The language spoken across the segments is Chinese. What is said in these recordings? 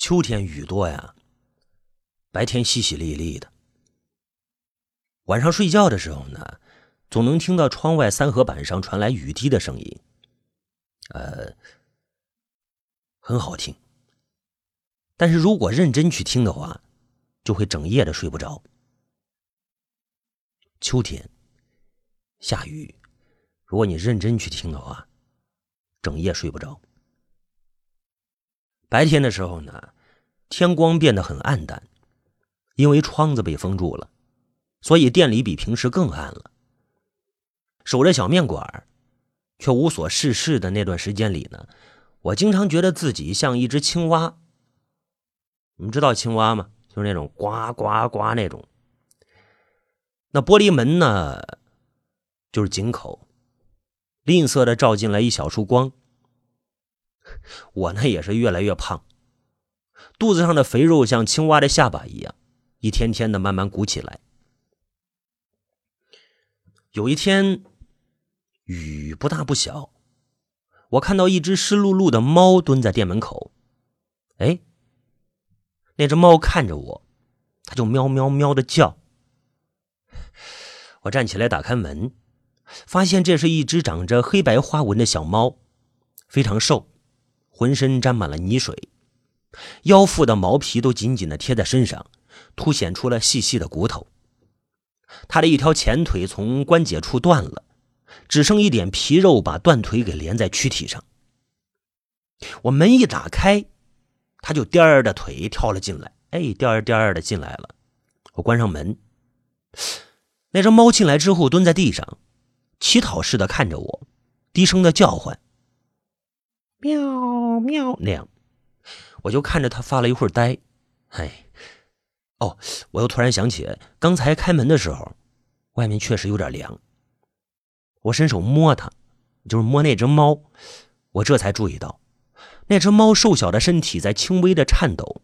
秋天雨多呀，白天淅淅沥沥的。晚上睡觉的时候呢，总能听到窗外三合板上传来雨滴的声音，呃，很好听。但是如果认真去听的话，就会整夜的睡不着。秋天下雨，如果你认真去听的话，整夜睡不着。白天的时候呢，天光变得很暗淡，因为窗子被封住了，所以店里比平时更暗了。守着小面馆，却无所事事的那段时间里呢，我经常觉得自己像一只青蛙。你们知道青蛙吗？就是那种呱呱呱那种。那玻璃门呢，就是井口，吝啬的照进来一小束光。我呢也是越来越胖，肚子上的肥肉像青蛙的下巴一样，一天天的慢慢鼓起来。有一天，雨不大不小，我看到一只湿漉漉的猫蹲在店门口。哎，那只猫看着我，它就喵喵喵的叫。我站起来打开门，发现这是一只长着黑白花纹的小猫，非常瘦。浑身沾满了泥水，腰腹的毛皮都紧紧的贴在身上，凸显出了细细的骨头。他的一条前腿从关节处断了，只剩一点皮肉把断腿给连在躯体上。我门一打开，他就颠儿的腿跳了进来，哎，颠儿颠儿的进来了。我关上门，那只猫进来之后蹲在地上，乞讨似的看着我，低声的叫唤。喵喵那样，我就看着他发了一会儿呆。哎，哦，我又突然想起，刚才开门的时候，外面确实有点凉。我伸手摸它，就是摸那只猫，我这才注意到，那只猫瘦小的身体在轻微的颤抖。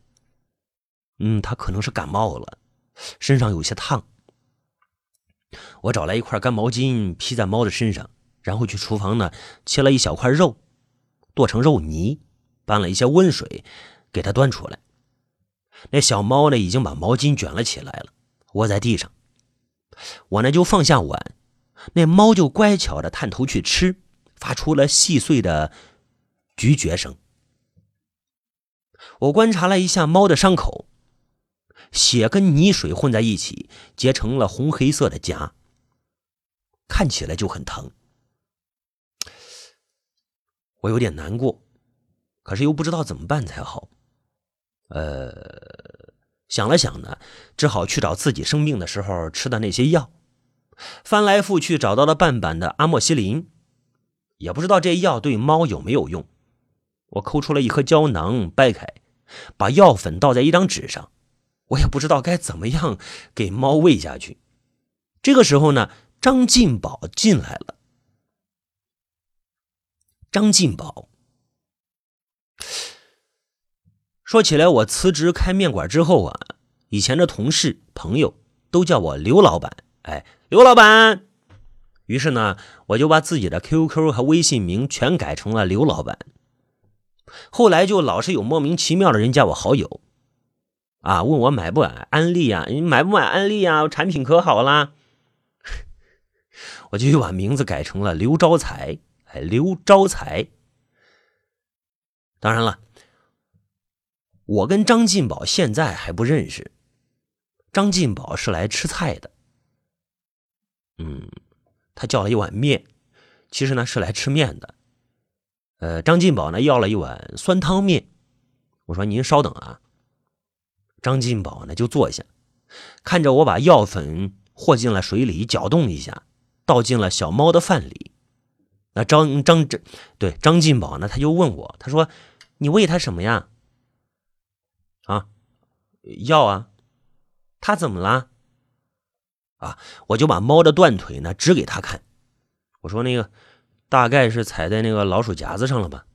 嗯，它可能是感冒了，身上有些烫。我找来一块干毛巾披在猫的身上，然后去厨房呢，切了一小块肉。剁成肉泥，拌了一些温水，给它端出来。那小猫呢，已经把毛巾卷了起来了，窝在地上。我呢就放下碗，那猫就乖巧的探头去吃，发出了细碎的咀嚼声。我观察了一下猫的伤口，血跟泥水混在一起，结成了红黑色的痂，看起来就很疼。我有点难过，可是又不知道怎么办才好。呃，想了想呢，只好去找自己生病的时候吃的那些药。翻来覆去找到了半版的阿莫西林，也不知道这药对猫有没有用。我抠出了一颗胶囊，掰开，把药粉倒在一张纸上。我也不知道该怎么样给猫喂下去。这个时候呢，张进宝进来了。张进宝说起来，我辞职开面馆之后啊，以前的同事朋友都叫我刘老板。哎，刘老板。于是呢，我就把自己的 QQ 和微信名全改成了刘老板。后来就老是有莫名其妙的人加我好友，啊，问我买不买安利啊？你买不买安利啊？产品可好啦？我就又把名字改成了刘招财。刘招财。当然了，我跟张进宝现在还不认识。张进宝是来吃菜的，嗯，他叫了一碗面，其实呢是来吃面的。呃，张进宝呢要了一碗酸汤面，我说您稍等啊。张进宝呢就坐下，看着我把药粉和进了水里，搅动一下，倒进了小猫的饭里。那张张这对张进宝呢？他就问我，他说：“你喂他什么呀？”啊，药啊。他怎么了？啊，我就把猫的断腿呢指给他看，我说：“那个大概是踩在那个老鼠夹子上了吧？”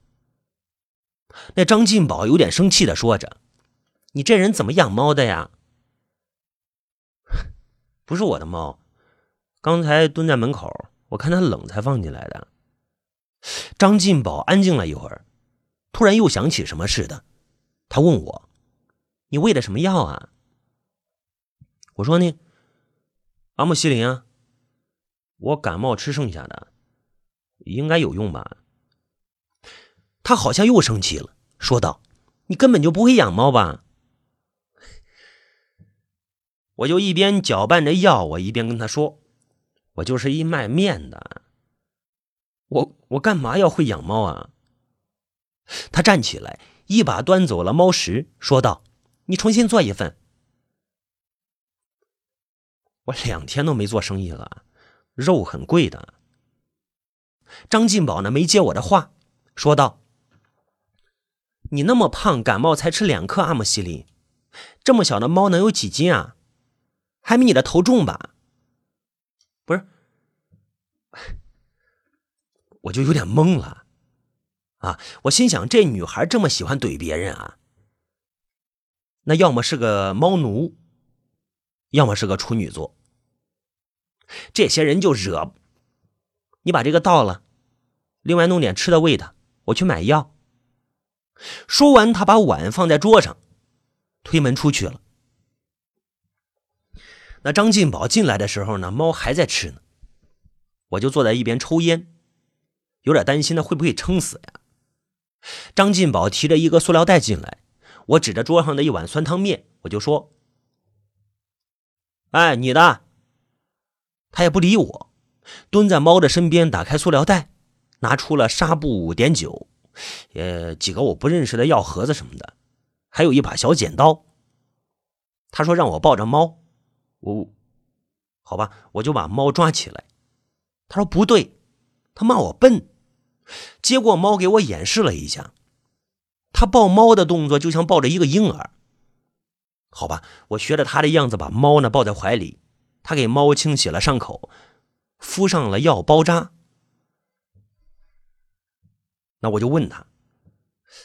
那张进宝有点生气的说着：“你这人怎么养猫的呀？” 不是我的猫，刚才蹲在门口，我看它冷才放进来的。张进宝安静了一会儿，突然又想起什么似的，他问我：“你喂的什么药啊？”我说呢，阿莫西林啊，我感冒吃剩下的，应该有用吧？他好像又生气了，说道：“你根本就不会养猫吧？”我就一边搅拌着药，我一边跟他说：“我就是一卖面的，我我干嘛要会养猫啊？”他站起来，一把端走了猫食，说道：“你重新做一份。”我两天都没做生意了，肉很贵的。张进宝呢，没接我的话，说道：“你那么胖，感冒才吃两克阿莫西林，这么小的猫能有几斤啊？还没你的头重吧？”不是，我就有点懵了。啊，我心想，这女孩这么喜欢怼别人啊，那要么是个猫奴，要么是个处女座。这些人就惹你，把这个倒了，另外弄点吃的喂他，我去买药。说完，他把碗放在桌上，推门出去了。那张进宝进来的时候呢，猫还在吃呢，我就坐在一边抽烟，有点担心他会不会撑死呀。张进宝提着一个塑料袋进来，我指着桌上的一碗酸汤面，我就说：“哎，你的。”他也不理我，蹲在猫的身边，打开塑料袋，拿出了纱布、碘酒，呃，几个我不认识的药盒子什么的，还有一把小剪刀。他说让我抱着猫，我，好吧，我就把猫抓起来。他说不对，他骂我笨。接过猫给我演示了一下，他抱猫的动作就像抱着一个婴儿。好吧，我学着他的样子把猫呢抱在怀里。他给猫清洗了伤口，敷上了药包扎。那我就问他，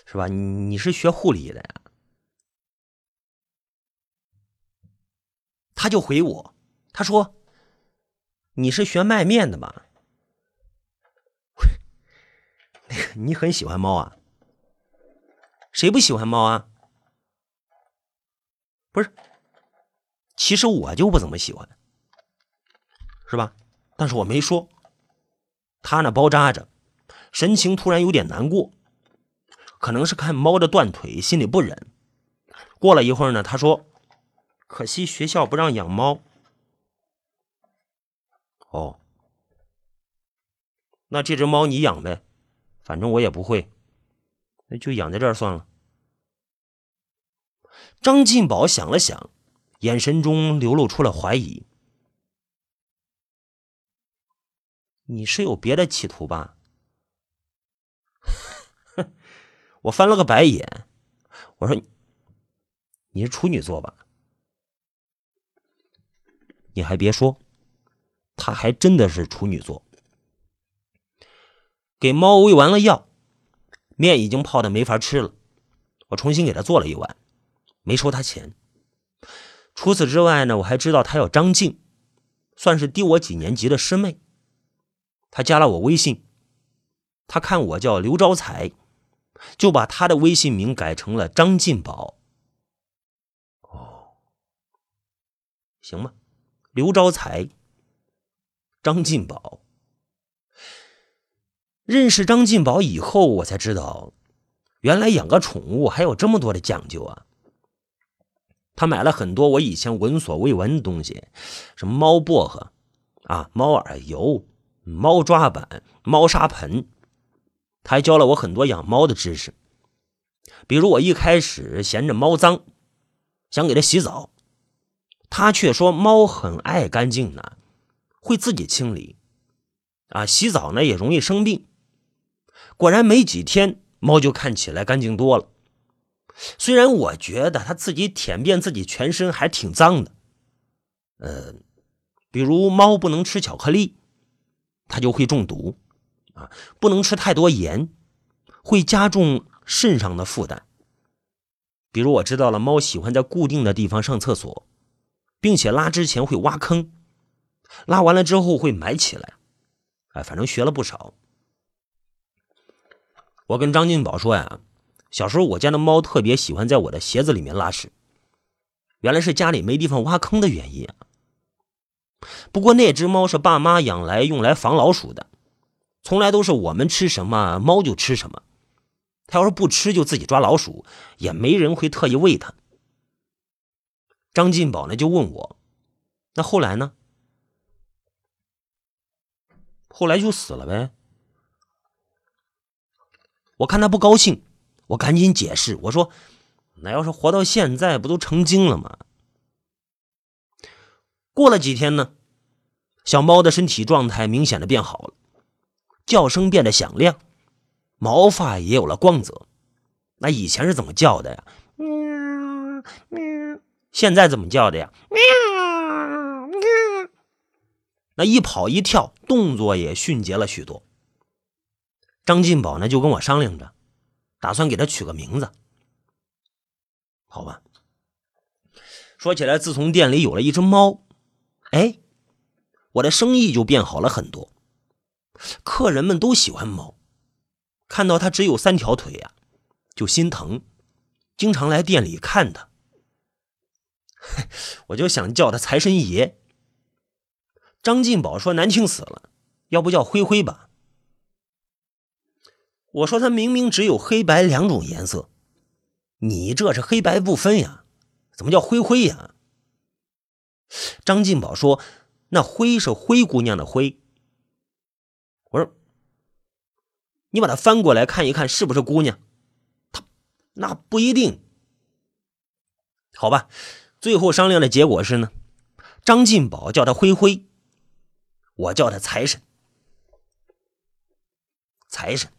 是吧？你是学护理的呀？他就回我，他说：“你是学卖面的吧？”那个，你很喜欢猫啊？谁不喜欢猫啊？不是，其实我就不怎么喜欢。是吧？但是我没说。他那包扎着，神情突然有点难过，可能是看猫的断腿，心里不忍。过了一会儿呢，他说：“可惜学校不让养猫。”哦，那这只猫你养呗，反正我也不会，那就养在这儿算了。张进宝想了想，眼神中流露出了怀疑。你是有别的企图吧？我翻了个白眼，我说：“你是处女座吧？”你还别说，他还真的是处女座。给猫喂完了药，面已经泡的没法吃了，我重新给他做了一碗，没收他钱。除此之外呢，我还知道他叫张静，算是低我几年级的师妹。他加了我微信，他看我叫刘招财，就把他的微信名改成了张进宝。哦，行吧，刘招财，张进宝。认识张进宝以后，我才知道，原来养个宠物还有这么多的讲究啊。他买了很多我以前闻所未闻的东西，什么猫薄荷啊，猫耳油。猫抓板、猫砂盆，他还教了我很多养猫的知识。比如我一开始嫌着猫脏，想给它洗澡，他却说猫很爱干净呢，会自己清理。啊，洗澡呢也容易生病。果然没几天，猫就看起来干净多了。虽然我觉得它自己舔遍自己全身还挺脏的。呃，比如猫不能吃巧克力。它就会中毒，啊，不能吃太多盐，会加重肾上的负担。比如我知道了，猫喜欢在固定的地方上厕所，并且拉之前会挖坑，拉完了之后会埋起来，哎，反正学了不少。我跟张金宝说呀，小时候我家的猫特别喜欢在我的鞋子里面拉屎，原来是家里没地方挖坑的原因。不过那只猫是爸妈养来用来防老鼠的，从来都是我们吃什么猫就吃什么。它要是不吃就自己抓老鼠，也没人会特意喂它。张进宝呢就问我，那后来呢？后来就死了呗。我看他不高兴，我赶紧解释，我说：“那要是活到现在，不都成精了吗？”过了几天呢，小猫的身体状态明显的变好了，叫声变得响亮，毛发也有了光泽。那以前是怎么叫的呀？喵喵。现在怎么叫的呀？喵喵。那一跑一跳，动作也迅捷了许多。张进宝呢，就跟我商量着，打算给他取个名字。好吧。说起来，自从店里有了一只猫，哎，我的生意就变好了很多。客人们都喜欢猫，看到它只有三条腿呀，就心疼，经常来店里看它。我就想叫它财神爷。张进宝说难听死了，要不叫灰灰吧。我说他明明只有黑白两种颜色，你这是黑白不分呀？怎么叫灰灰呀？张进宝说：“那灰是灰姑娘的灰。”我说：“你把它翻过来看一看，是不是姑娘？”他那不一定。好吧，最后商量的结果是呢，张进宝叫他灰灰，我叫他财神，财神。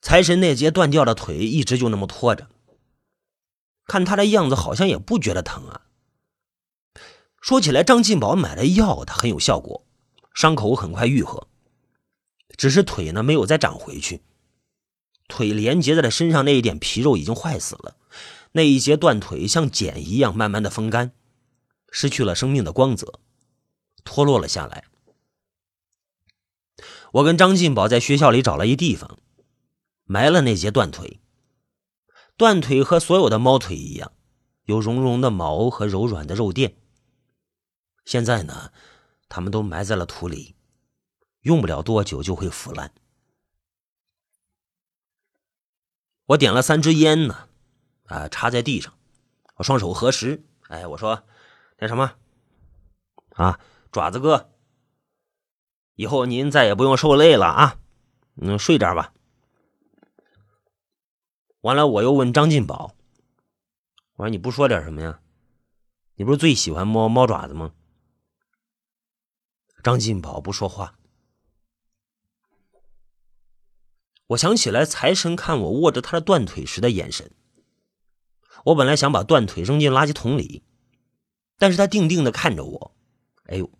财神那截断掉的腿一直就那么拖着，看他的样子好像也不觉得疼啊。说起来，张进宝买的药他很有效果，伤口很快愈合，只是腿呢没有再长回去。腿连接在他身上那一点皮肉已经坏死了，那一截断腿像茧一样慢慢的风干，失去了生命的光泽，脱落了下来。我跟张进宝在学校里找了一地方。埋了那截断腿，断腿和所有的猫腿一样，有绒绒的毛和柔软的肉垫。现在呢，它们都埋在了土里，用不了多久就会腐烂。我点了三支烟呢，啊，插在地上，我双手合十，哎，我说那什么，啊，爪子哥，以后您再也不用受累了啊，嗯，睡点吧。完了，我又问张进宝：“我说你不说点什么呀？你不是最喜欢摸猫爪子吗？”张进宝不说话。我想起来财神看我握着他的断腿时的眼神。我本来想把断腿扔进垃圾桶里，但是他定定的看着我，哎呦，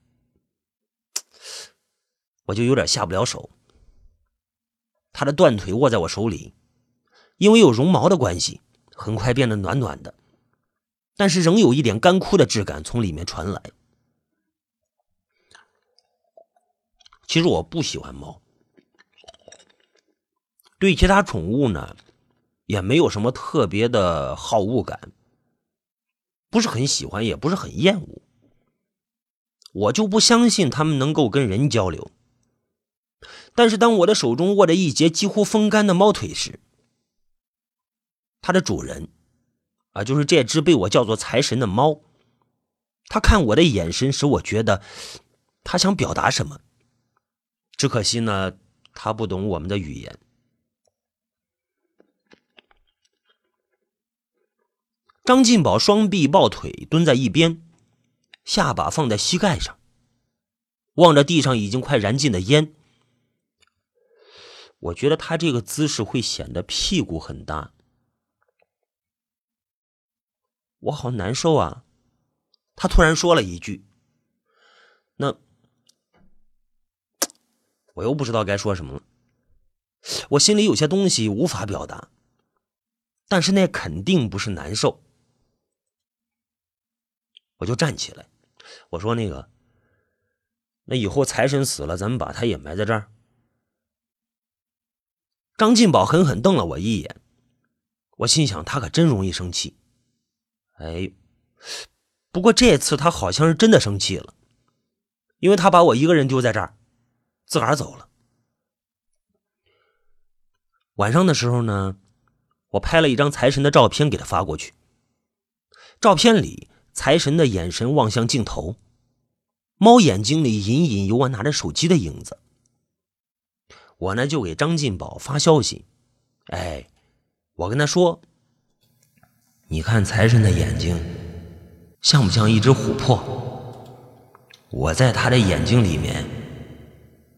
我就有点下不了手。他的断腿握在我手里。因为有绒毛的关系，很快变得暖暖的，但是仍有一点干枯的质感从里面传来。其实我不喜欢猫，对其他宠物呢，也没有什么特别的好恶感，不是很喜欢，也不是很厌恶。我就不相信它们能够跟人交流。但是当我的手中握着一截几乎风干的猫腿时，它的主人，啊，就是这只被我叫做财神的猫。他看我的眼神使我觉得，他想表达什么。只可惜呢，他不懂我们的语言。张进宝双臂抱腿蹲在一边，下巴放在膝盖上，望着地上已经快燃尽的烟。我觉得他这个姿势会显得屁股很大。我好难受啊！他突然说了一句：“那我又不知道该说什么了。”我心里有些东西无法表达，但是那肯定不是难受。我就站起来，我说：“那个，那以后财神死了，咱们把他也埋在这儿。”张进宝狠狠瞪了我一眼，我心想，他可真容易生气。哎，不过这次他好像是真的生气了，因为他把我一个人丢在这儿，自个儿走了。晚上的时候呢，我拍了一张财神的照片给他发过去。照片里，财神的眼神望向镜头，猫眼睛里隐隐有我拿着手机的影子。我呢就给张进宝发消息，哎，我跟他说：“你看财神的眼睛，像不像一只琥珀？我在他的眼睛里面，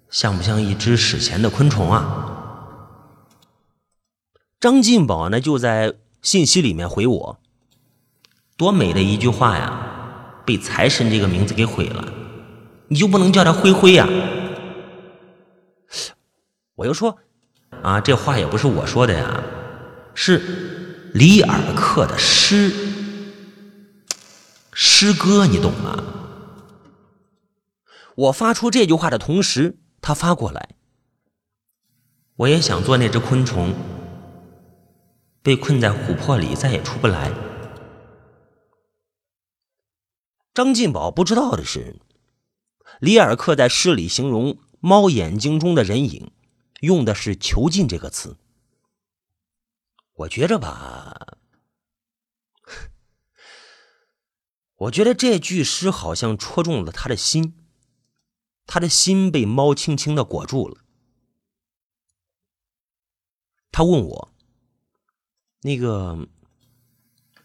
像不像一只史前的昆虫啊？”张进宝呢，就在信息里面回我：“多美的一句话呀，被财神这个名字给毁了，你就不能叫他灰灰呀？”我又说：“啊，这话也不是我说的呀，是里尔克的诗诗歌，你懂吗？”我发出这句话的同时，他发过来：“我也想做那只昆虫。”被困在琥珀里，再也出不来。张进宝不知道的是，里尔克在诗里形容猫眼睛中的人影，用的是“囚禁”这个词。我觉着吧，我觉得这句诗好像戳中了他的心，他的心被猫轻轻的裹住了。他问我。那个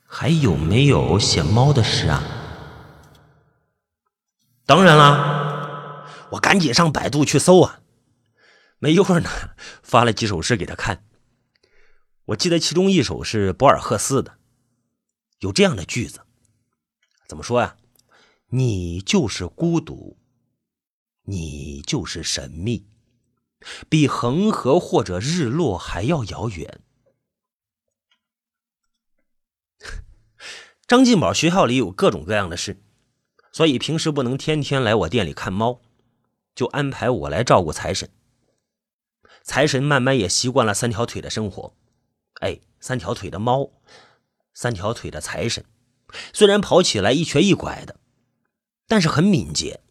还有没有写猫的诗啊？当然啦，我赶紧上百度去搜啊。没一会儿呢，发了几首诗给他看。我记得其中一首是博尔赫斯的，有这样的句子，怎么说呀？你就是孤独，你就是神秘，比恒河或者日落还要遥远。张进宝学校里有各种各样的事，所以平时不能天天来我店里看猫，就安排我来照顾财神。财神慢慢也习惯了三条腿的生活。哎，三条腿的猫，三条腿的财神，虽然跑起来一瘸一拐的，但是很敏捷。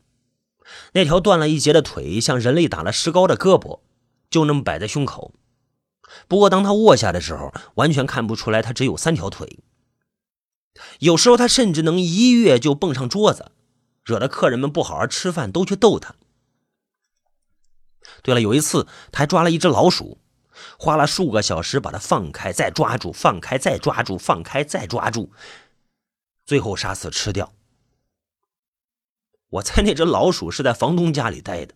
那条断了一截的腿，像人类打了石膏的胳膊，就那么摆在胸口。不过当他卧下的时候，完全看不出来他只有三条腿。有时候他甚至能一跃就蹦上桌子，惹得客人们不好好吃饭，都去逗他。对了，有一次他还抓了一只老鼠，花了数个小时把它放开，再抓住，放开，再抓住，放开，再抓住，最后杀死吃掉。我猜那只老鼠是在房东家里待的，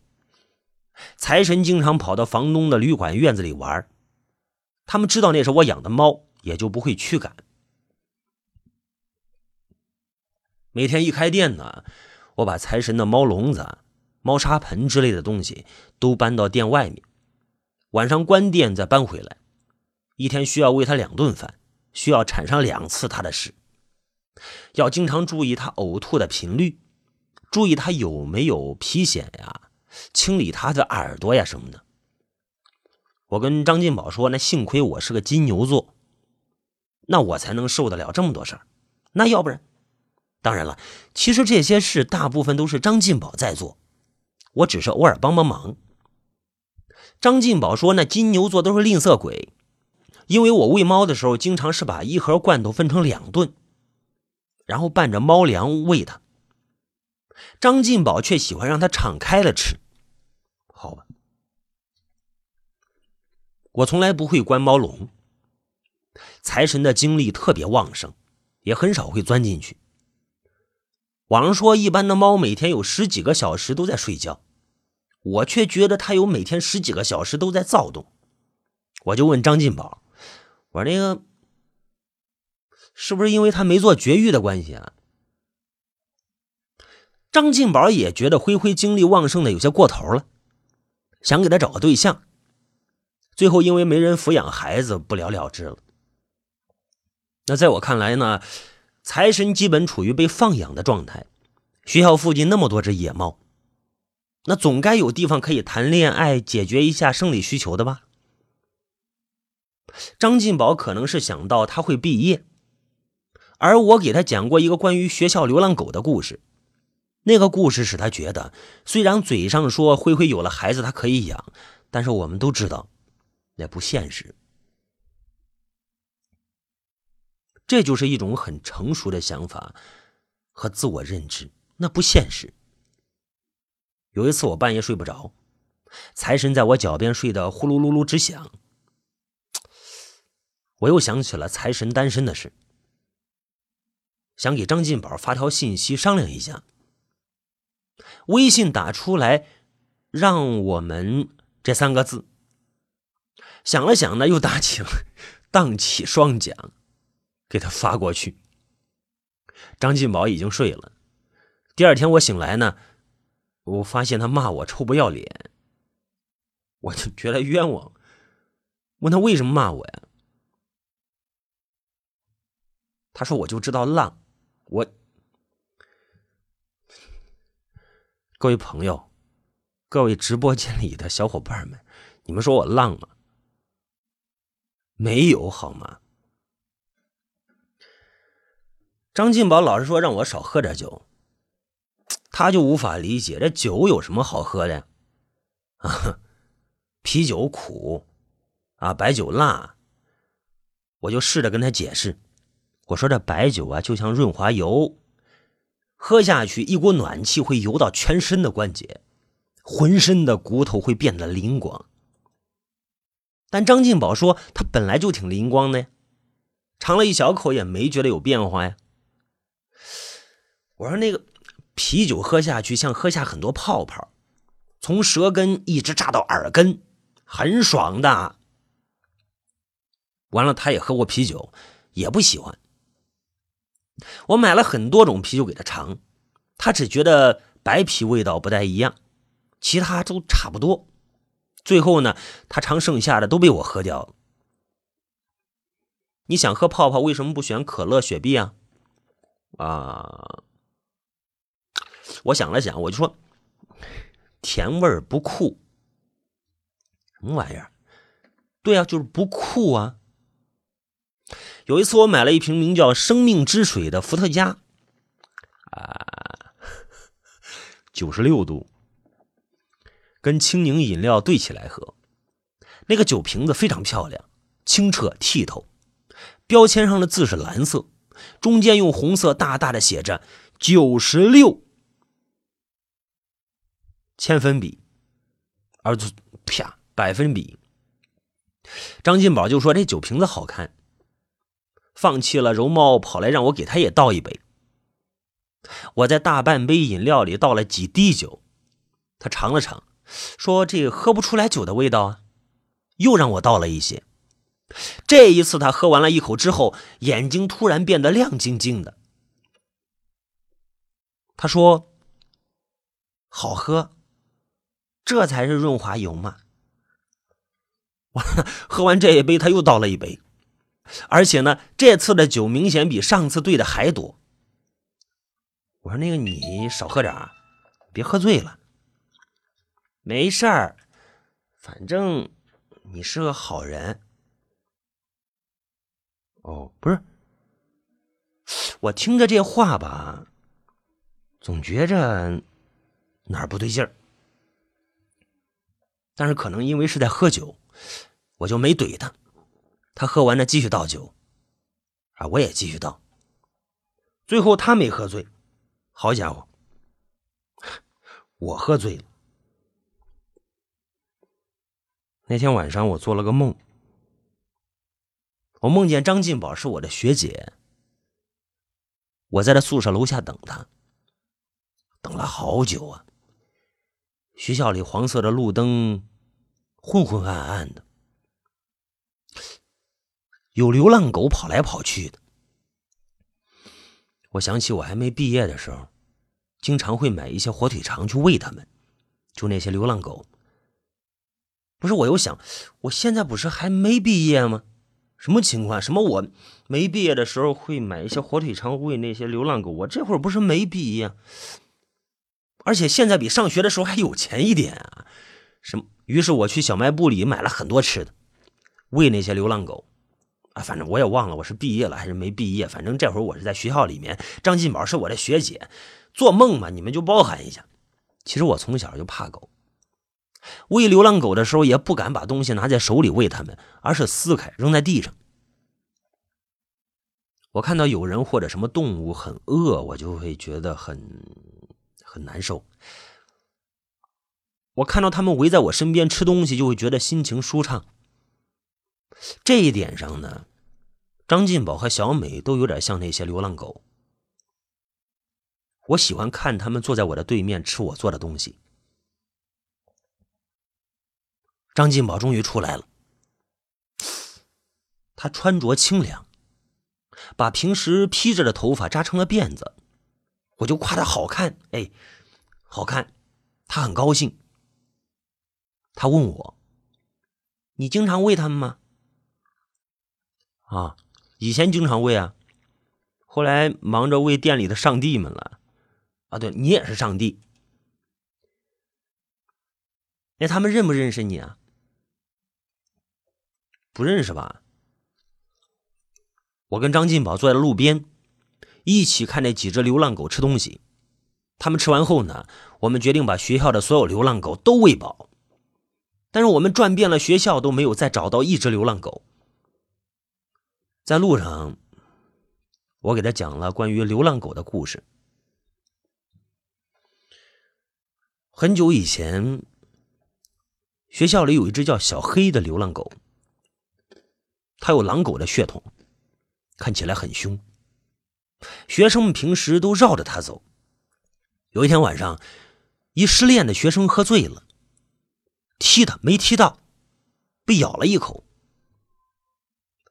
财神经常跑到房东的旅馆院子里玩，他们知道那是我养的猫，也就不会驱赶。每天一开店呢，我把财神的猫笼子、猫砂盆之类的东西都搬到店外面。晚上关店再搬回来，一天需要喂他两顿饭，需要铲上两次他的屎，要经常注意他呕吐的频率，注意他有没有皮癣呀，清理他的耳朵呀什么的。我跟张进宝说：“那幸亏我是个金牛座，那我才能受得了这么多事儿，那要不然……”当然了，其实这些事大部分都是张进宝在做，我只是偶尔帮帮忙。张进宝说：“那金牛座都是吝啬鬼，因为我喂猫的时候，经常是把一盒罐头分成两顿，然后拌着猫粮喂它。张进宝却喜欢让它敞开了吃。好吧，我从来不会关猫笼。财神的精力特别旺盛，也很少会钻进去。”网上说，一般的猫每天有十几个小时都在睡觉，我却觉得他有每天十几个小时都在躁动。我就问张进宝：“我说那个，是不是因为他没做绝育的关系啊？”张进宝也觉得灰灰精力旺盛的有些过头了，想给他找个对象，最后因为没人抚养孩子，不了了之了。那在我看来呢？财神基本处于被放养的状态，学校附近那么多只野猫，那总该有地方可以谈恋爱、解决一下生理需求的吧？张进宝可能是想到他会毕业，而我给他讲过一个关于学校流浪狗的故事。那个故事使他觉得，虽然嘴上说灰灰有了孩子他可以养，但是我们都知道那不现实。这就是一种很成熟的想法和自我认知，那不现实。有一次我半夜睡不着，财神在我脚边睡得呼噜噜噜直响，我又想起了财神单身的事，想给张进宝发条信息商量一下。微信打出来，让我们这三个字。想了想呢，又打起了荡起双桨，给他发过去。张进宝已经睡了。第二天我醒来呢，我发现他骂我臭不要脸，我就觉得冤枉，问他为什么骂我呀？他说我就知道浪，我。各位朋友，各位直播间里的小伙伴们，你们说我浪吗？没有好吗？张进宝老是说让我少喝点酒，他就无法理解这酒有什么好喝的 啊？啤酒苦啊，白酒辣。我就试着跟他解释，我说这白酒啊，就像润滑油。喝下去，一股暖气会游到全身的关节，浑身的骨头会变得灵光。但张进宝说他本来就挺灵光的呀，尝了一小口也没觉得有变化呀。我说那个啤酒喝下去像喝下很多泡泡，从舌根一直炸到耳根，很爽的。完了，他也喝过啤酒，也不喜欢。我买了很多种啤酒给他尝，他只觉得白啤味道不太一样，其他都差不多。最后呢，他尝剩下的都被我喝掉了。你想喝泡泡，为什么不选可乐、雪碧啊？啊，我想了想，我就说，甜味不酷，什么玩意儿？对啊，就是不酷啊。有一次，我买了一瓶名叫“生命之水”的伏特加，啊，九十六度，跟青柠饮料兑起来喝。那个酒瓶子非常漂亮，清澈剔透，标签上的字是蓝色，中间用红色大大的写着“九十六”，千分比，而啪百分比。张进宝就说：“这酒瓶子好看。”放弃了容貌，跑来让我给他也倒一杯。我在大半杯饮料里倒了几滴酒，他尝了尝，说：“这喝不出来酒的味道啊。”又让我倒了一些。这一次他喝完了一口之后，眼睛突然变得亮晶晶的。他说：“好喝，这才是润滑油嘛。”我喝完这一杯，他又倒了一杯。而且呢，这次的酒明显比上次兑的还多。我说：“那个你少喝点啊，别喝醉了。”没事儿，反正你是个好人。哦，不是，我听着这话吧，总觉着哪儿不对劲儿。但是可能因为是在喝酒，我就没怼他。他喝完了，继续倒酒，啊，我也继续倒。最后他没喝醉，好家伙，我喝醉了。那天晚上我做了个梦，我梦见张进宝是我的学姐，我在他宿舍楼下等他，等了好久啊。学校里黄色的路灯昏昏暗暗的。有流浪狗跑来跑去的，我想起我还没毕业的时候，经常会买一些火腿肠去喂它们，就那些流浪狗。不是，我又想，我现在不是还没毕业吗？什么情况？什么我没毕业的时候会买一些火腿肠喂那些流浪狗？我这会儿不是没毕业，而且现在比上学的时候还有钱一点啊！什么？于是我去小卖部里买了很多吃的，喂那些流浪狗。啊，反正我也忘了我是毕业了还是没毕业。反正这会儿我是在学校里面，张进宝是我的学姐，做梦嘛，你们就包涵一下。其实我从小就怕狗，喂流浪狗的时候也不敢把东西拿在手里喂它们，而是撕开扔在地上。我看到有人或者什么动物很饿，我就会觉得很很难受。我看到他们围在我身边吃东西，就会觉得心情舒畅。这一点上呢，张进宝和小美都有点像那些流浪狗。我喜欢看他们坐在我的对面吃我做的东西。张进宝终于出来了，他穿着清凉。把平时披着的头发扎成了辫子，我就夸他好看，哎，好看，他很高兴。他问我：“你经常喂他们吗？”啊，以前经常喂啊，后来忙着喂店里的上帝们了。啊，对你也是上帝。那他们认不认识你啊？不认识吧？我跟张进宝坐在路边，一起看那几只流浪狗吃东西。他们吃完后呢，我们决定把学校的所有流浪狗都喂饱。但是我们转遍了学校都没有再找到一只流浪狗。在路上，我给他讲了关于流浪狗的故事。很久以前，学校里有一只叫小黑的流浪狗，它有狼狗的血统。看起来很凶，学生们平时都绕着他走。有一天晚上，一失恋的学生喝醉了，踢他没踢到，被咬了一口。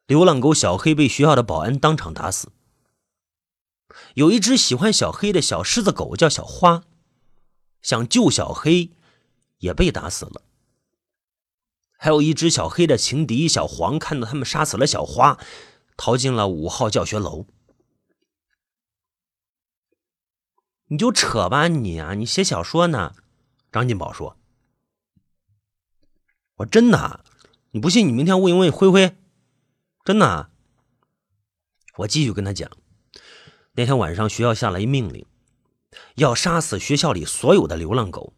流浪狗小黑被学校的保安当场打死。有一只喜欢小黑的小狮子狗叫小花，想救小黑，也被打死了。还有一只小黑的情敌小黄，看到他们杀死了小花。逃进了五号教学楼，你就扯吧你啊！你写小说呢？张金宝说：“我真的，你不信你明天问一问灰灰，真的。”我继续跟他讲，那天晚上学校下了一命令，要杀死学校里所有的流浪狗。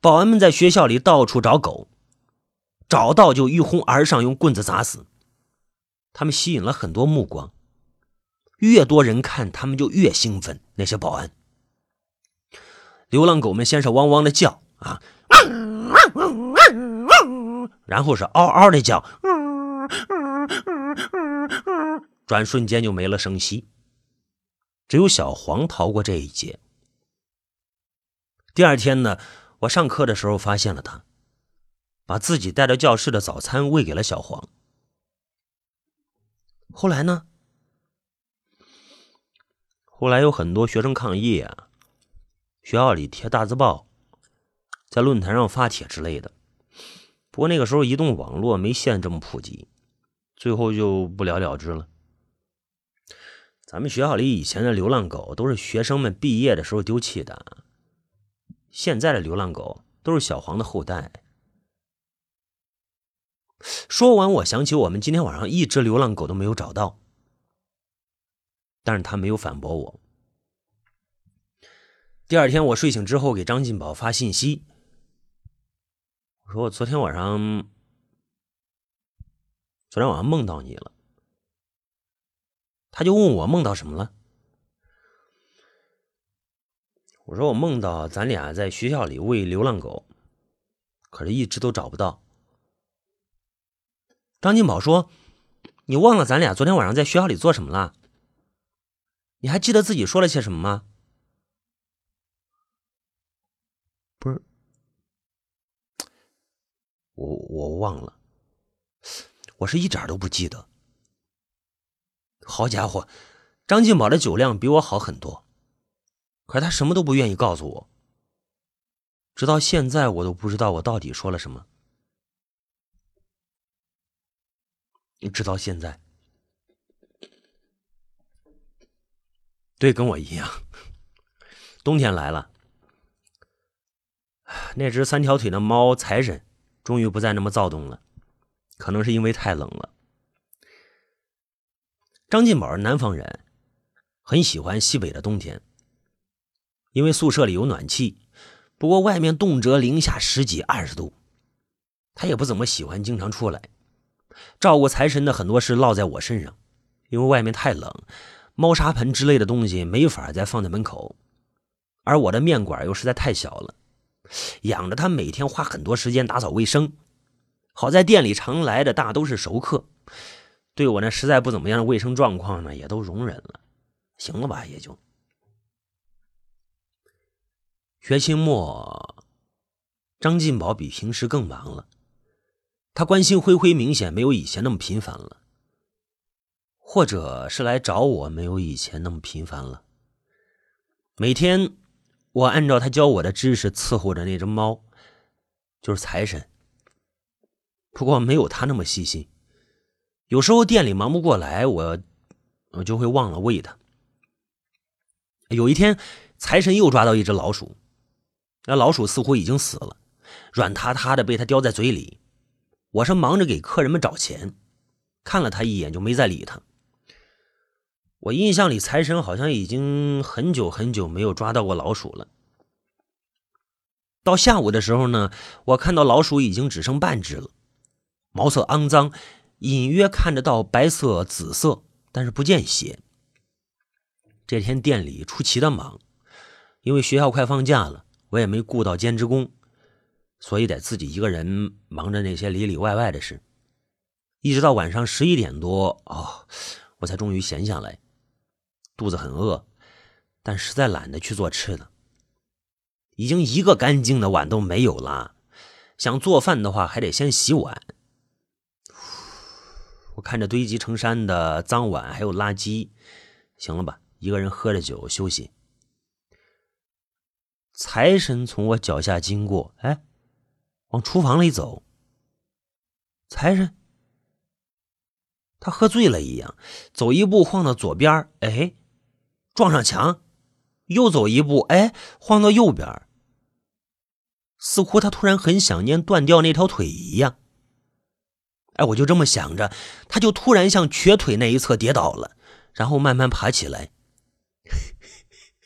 保安们在学校里到处找狗，找到就一哄而上，用棍子砸死。他们吸引了很多目光，越多人看，他们就越兴奋。那些保安，流浪狗们先是汪汪的叫啊，然后是嗷嗷的叫，转瞬间就没了声息。只有小黄逃过这一劫。第二天呢，我上课的时候发现了他，把自己带到教室的早餐喂给了小黄。后来呢？后来有很多学生抗议啊，学校里贴大字报，在论坛上发帖之类的。不过那个时候移动网络没现在这么普及，最后就不了了之了。咱们学校里以前的流浪狗都是学生们毕业的时候丢弃的，现在的流浪狗都是小黄的后代。说完，我想起我们今天晚上一只流浪狗都没有找到，但是他没有反驳我。第二天我睡醒之后给张进宝发信息，我说我昨天晚上，昨天晚上梦到你了。他就问我梦到什么了，我说我梦到咱俩在学校里喂流浪狗，可是一直都找不到。张金宝说：“你忘了咱俩昨天晚上在学校里做什么了？你还记得自己说了些什么吗？”不是，我我忘了，我是一点都不记得。好家伙，张金宝的酒量比我好很多，可他什么都不愿意告诉我，直到现在我都不知道我到底说了什么。直到现在，对，跟我一样。冬天来了，那只三条腿的猫财神终于不再那么躁动了，可能是因为太冷了。张进宝是南方人，很喜欢西北的冬天，因为宿舍里有暖气。不过外面动辄零下十几、二十度，他也不怎么喜欢经常出来。照顾财神的很多事落在我身上，因为外面太冷，猫砂盆之类的东西没法再放在门口，而我的面馆又实在太小了，养着他每天花很多时间打扫卫生。好在店里常来的大都是熟客，对我那实在不怎么样的卫生状况呢，也都容忍了，行了吧，也就。学期末，张进宝比平时更忙了。他关心灰灰明显没有以前那么频繁了，或者是来找我没有以前那么频繁了。每天，我按照他教我的知识伺候着那只猫，就是财神。不过没有他那么细心，有时候店里忙不过来，我我就会忘了喂它。有一天，财神又抓到一只老鼠。那老鼠似乎已经死了，软塌塌的被他叼在嘴里。我是忙着给客人们找钱，看了他一眼就没再理他。我印象里，财神好像已经很久很久没有抓到过老鼠了。到下午的时候呢，我看到老鼠已经只剩半只了，毛色肮脏，隐约看得到白色、紫色，但是不见血。这天店里出奇的忙，因为学校快放假了。我也没顾到兼职工，所以得自己一个人忙着那些里里外外的事，一直到晚上十一点多哦，我才终于闲下来，肚子很饿，但实在懒得去做吃的，已经一个干净的碗都没有了，想做饭的话还得先洗碗。我看着堆积成山的脏碗还有垃圾，行了吧，一个人喝着酒休息。财神从我脚下经过，哎，往厨房里走。财神，他喝醉了一样，走一步晃到左边，哎，撞上墙，又走一步，哎，晃到右边，似乎他突然很想念断掉那条腿一样。哎，我就这么想着，他就突然向瘸腿那一侧跌倒了，然后慢慢爬起来。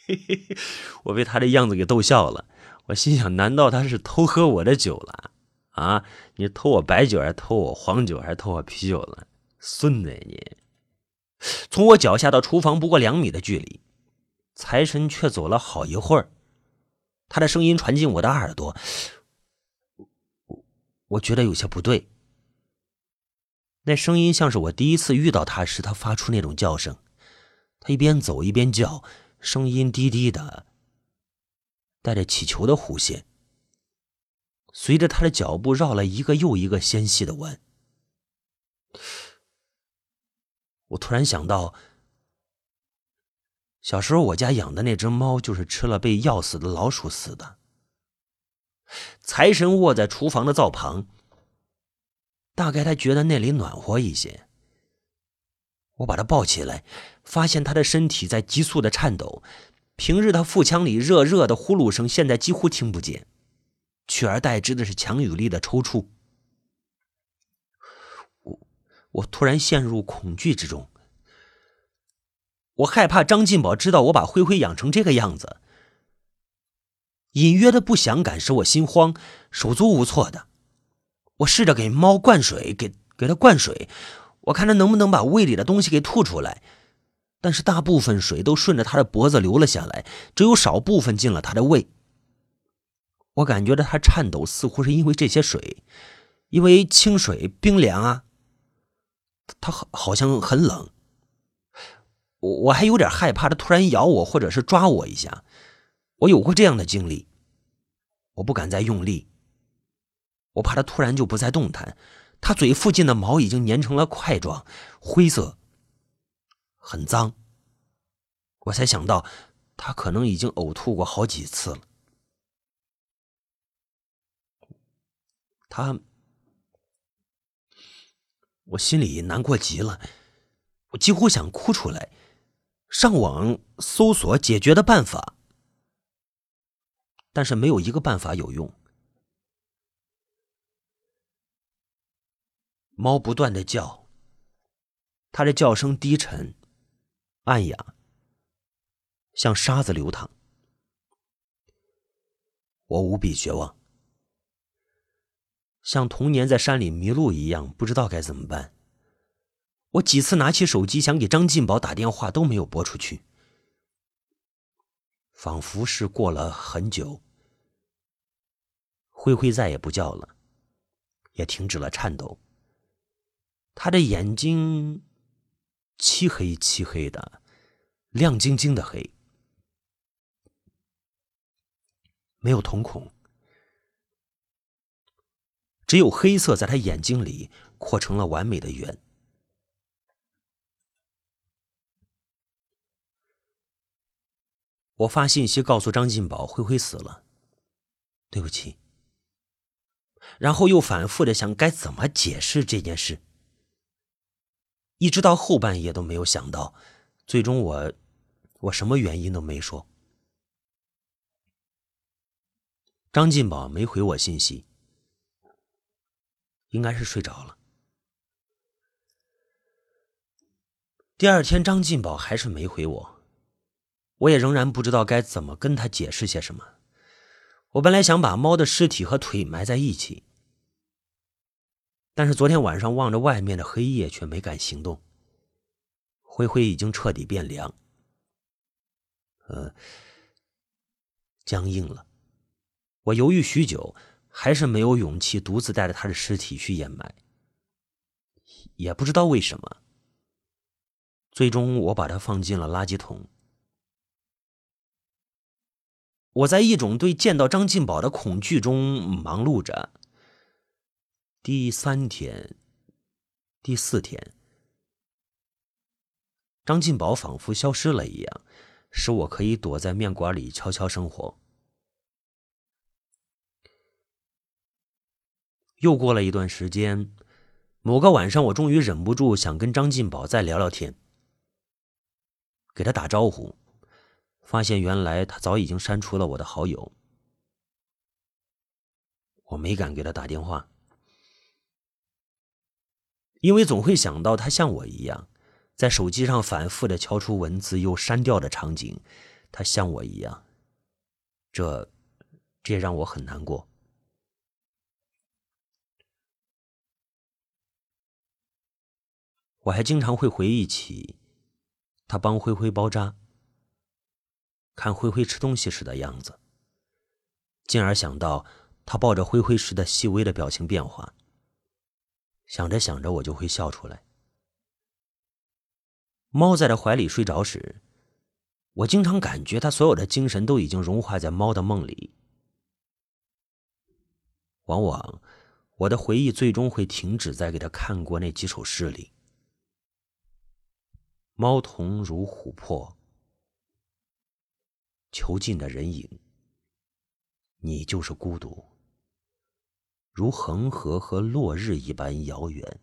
我被他的样子给逗笑了。我心想：难道他是偷喝我的酒了？啊，你偷我白酒，还偷我黄酒，还是偷我啤酒了？孙子你！从我脚下到厨房不过两米的距离，财神却走了好一会儿。他的声音传进我的耳朵，我我觉得有些不对。那声音像是我第一次遇到他时他发出那种叫声。他一边走一边叫。声音低低的，带着乞求的弧线。随着他的脚步绕了一个又一个纤细的弯，我突然想到，小时候我家养的那只猫就是吃了被药死的老鼠死的。财神卧在厨房的灶旁，大概他觉得那里暖和一些。我把他抱起来，发现他的身体在急速的颤抖。平日他腹腔里热热的呼噜声，现在几乎听不见，取而代之的是强有力的抽搐。我突然陷入恐惧之中。我害怕张进宝知道我把灰灰养成这个样子。隐约的不祥感使我心慌，手足无措的。我试着给猫灌水，给给它灌水。我看它能不能把胃里的东西给吐出来，但是大部分水都顺着他的脖子流了下来，只有少部分进了他的胃。我感觉到他颤抖，似乎是因为这些水，因为清水冰凉啊。他好好像很冷，我我还有点害怕他突然咬我或者是抓我一下。我有过这样的经历，我不敢再用力，我怕他突然就不再动弹。他嘴附近的毛已经粘成了块状，灰色，很脏。我才想到，他可能已经呕吐过好几次了。他，我心里难过极了，我几乎想哭出来，上网搜索解决的办法，但是没有一个办法有用。猫不断的叫，它的叫声低沉，暗哑，像沙子流淌。我无比绝望，像童年在山里迷路一样，不知道该怎么办。我几次拿起手机想给张进宝打电话，都没有拨出去。仿佛是过了很久，灰灰再也不叫了，也停止了颤抖。他的眼睛漆黑漆黑的，亮晶晶的黑，没有瞳孔，只有黑色在他眼睛里扩成了完美的圆。我发信息告诉张进宝，灰灰死了，对不起。然后又反复的想该怎么解释这件事，一直到后半夜都没有想到，最终我，我什么原因都没说。张进宝没回我信息，应该是睡着了。第二天，张进宝还是没回我。我也仍然不知道该怎么跟他解释些什么。我本来想把猫的尸体和腿埋在一起，但是昨天晚上望着外面的黑夜，却没敢行动。灰灰已经彻底变凉，呃，僵硬了。我犹豫许久，还是没有勇气独自带着他的尸体去掩埋。也不知道为什么，最终我把它放进了垃圾桶。我在一种对见到张进宝的恐惧中忙碌着。第三天、第四天，张进宝仿佛消失了一样，使我可以躲在面馆里悄悄生活。又过了一段时间，某个晚上，我终于忍不住想跟张进宝再聊聊天，给他打招呼。发现原来他早已经删除了我的好友，我没敢给他打电话，因为总会想到他像我一样，在手机上反复的敲出文字又删掉的场景，他像我一样，这，这让我很难过。我还经常会回忆起他帮灰灰包扎。看灰灰吃东西时的样子，进而想到他抱着灰灰时的细微的表情变化。想着想着，我就会笑出来。猫在他怀里睡着时，我经常感觉他所有的精神都已经融化在猫的梦里。往往，我的回忆最终会停止在给他看过那几首诗里。猫童如琥珀。囚禁的人影，你就是孤独，如恒河和落日一般遥远。